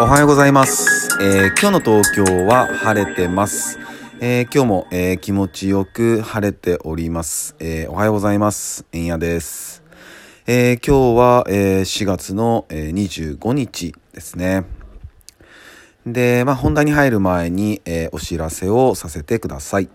おはようございます。えー今日の東京は晴れてます。えー今日も、えー気持ちよく晴れております。えーおはようございます。えんやです。え今日は、えー4月の、えー25日ですね。で、まあ、本題に入る前に、えーお知らせをさせてください。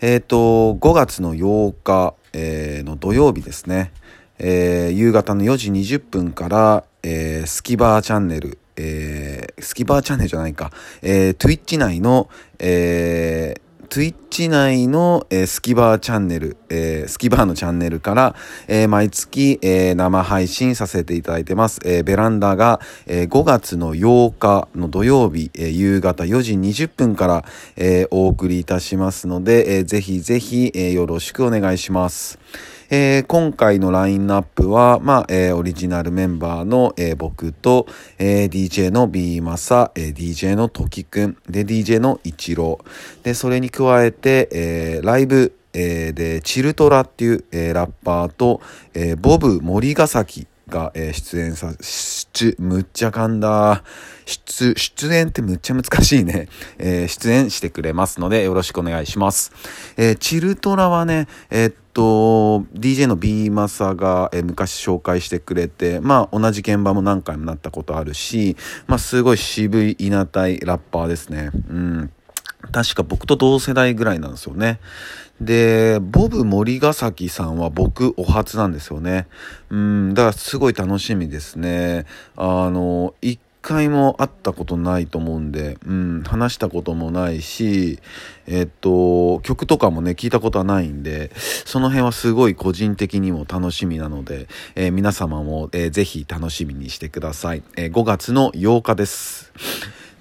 えっ、と、5月の8日、えーの土曜日ですね。えー夕方の4時20分から、えースキバーチャンネル、えースキバーチャンネルじゃないか、えー、Twitch 内の、えー Twitch 内の、えースキバーチャンネル、えースキバーのチャンネルから、えー毎月、えー生配信させていただいてます。えーベランダが、えー5月の8日の土曜日、えー夕方4時20分から、えーお送りいたしますので、えーぜひぜひ、えーよろしくお願いします。えー今回のラインナップは、まあ、えーオリジナルメンバーの、えー僕と、え DJ の B マサ、え DJ のトキくん、で、DJ のイチロー。で、それに加えて、えライブ、えで、チルトラっていう、えラッパーと、えボブ森ヶ崎が、えー出演さ、出、むっちゃ噛んだ。出、出演ってむっちゃ難しいね。えー出演してくれますので、よろしくお願いします。えーチルトラはね、えーと、DJ の B マサが、え昔紹介してくれて、まあ、同じ現場も何回もなったことあるし、まあ、すごい渋い稲体ラッパーですね。うん。確か僕と同世代ぐらいなんですよね。で、ボブ森ヶ崎さんは僕お初なんですよね。うん、だからすごい楽しみですね。あの、一回も会ったことないと思うんで、うん、話したこともないし、えっと、曲とかもね、聞いたことはないんで、その辺はすごい個人的にも楽しみなので、えー皆様も、えーぜひ楽しみにしてください。えー5月の8日です。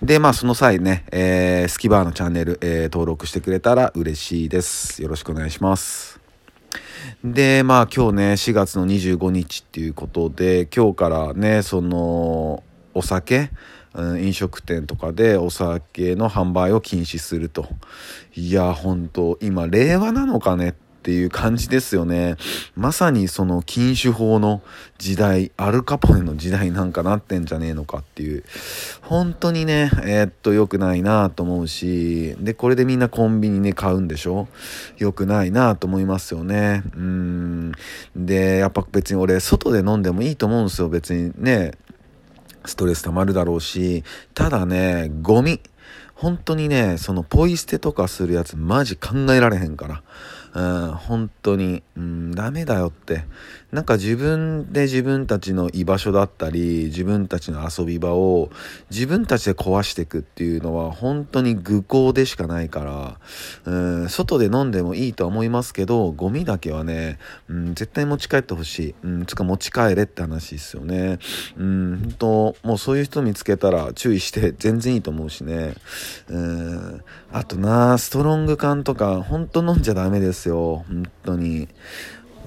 で、まあ、その際ね、えースキバーのチャンネル、えー登録してくれたら嬉しいです。よろしくお願いします。で、まあ、今日ね、4月の25日っていうことで、今日からね、その、お酒、うん飲食店とかでお酒の販売を禁止すると。いや、本当今、令和なのかねっていう感じですよね。まさにその禁酒法の時代、アルカポネの時代なんかなってんじゃねえのかっていう。本当にね、えーっと、良くないなと思うし、で、これでみんなコンビニね、買うんでしょ？良くないなと思いますよね。うん。で、やっぱ別に俺、外で飲んでもいいと思うんですよ。別にね、ストレス溜まるだろうし、ただね、ゴミ。本当にね、そのポイ捨てとかするやつマジ考えられへんから。うん、本当に、うん、ダメだよって。なんか自分で自分たちの居場所だったり、自分たちの遊び場を自分たちで壊していくっていうのは本当に愚行でしかないから、うん、外で飲んでもいいとは思いますけど、ゴミだけはね、うん、絶対持ち帰ってほしい。うん、つか持ち帰れって話ですよね。うん、本当もうそういう人見つけたら注意して全然いいと思うしね。うん、あとな、ストロング缶とか本当飲んじゃダメですですよ。本当に。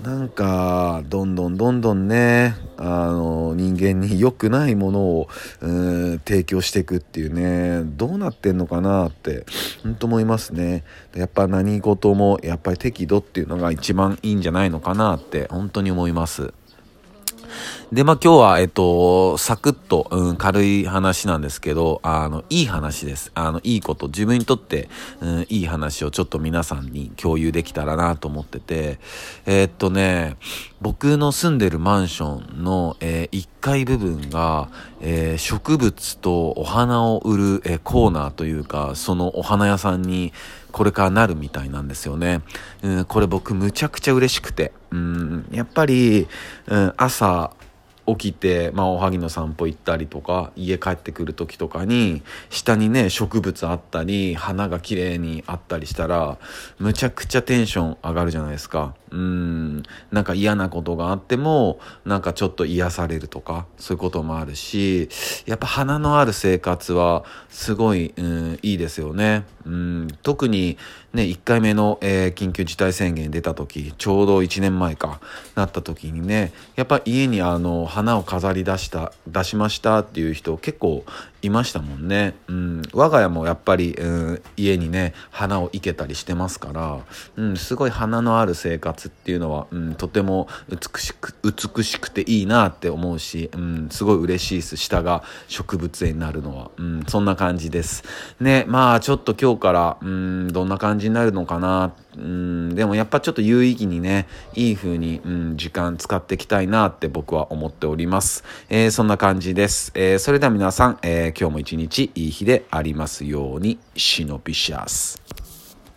なんか、どんどんどんどんね、あの、人間に良くないものを、うん、提供していくっていうね、どうなってんのかなって、本当思いますね。やっぱ何事も、やっぱり適度っていうのが一番いいんじゃないのかなって、本当に思います。で、まあ、今日は、えっと、サクッと、うん、軽い話なんですけど、あの、いい話です。あの、いいこと、自分にとって、うん、いい話をちょっと皆さんに共有できたらなと思ってて、えっとね、僕の住んでるマンションの、え1階部分が、えー植物とお花を売る、えコーナーというか、そのお花屋さんに、これからなるみたいなんですよね。うん、これ僕むちゃくちゃ嬉しくて。うん、やっぱり、うん、朝、起きて、まあ、おはぎの散歩行ったりとか、家帰ってくる時とかに、下にね、植物あったり、花が綺麗にあったりしたら、むちゃくちゃテンション上がるじゃないですか。うん、なんか嫌なことがあっても、なんかちょっと癒されるとか、そういうこともあるし、やっぱ花のある生活は、すごい、うん、いいですよね。うん、特にね、1回目の、えー、緊急事態宣言出た時、ちょうど1年前か、なった時にね、やっぱ家にあの、花を飾り出した、出しましたっていう人結構いましたもんね。うん、我が家もやっぱり、うん、家にね、花を生けたりしてますから、うん、すごい花のある生活っていうのは、うん、とても美しく、美しくていいなって思うし、うん、すごい嬉しいです。下が植物園になるのは。うん、そんな感じです。ね、まあちょっと今日から、うん、どんな感じじになるのかな。うん、でもやっぱちょっと有意義にね、いい風に、うん、時間使っていきたいなって僕は思っております。えー、そんな感じです。えー、それでは皆さん、えー、今日も一日いい日でありますように、シノピシャス。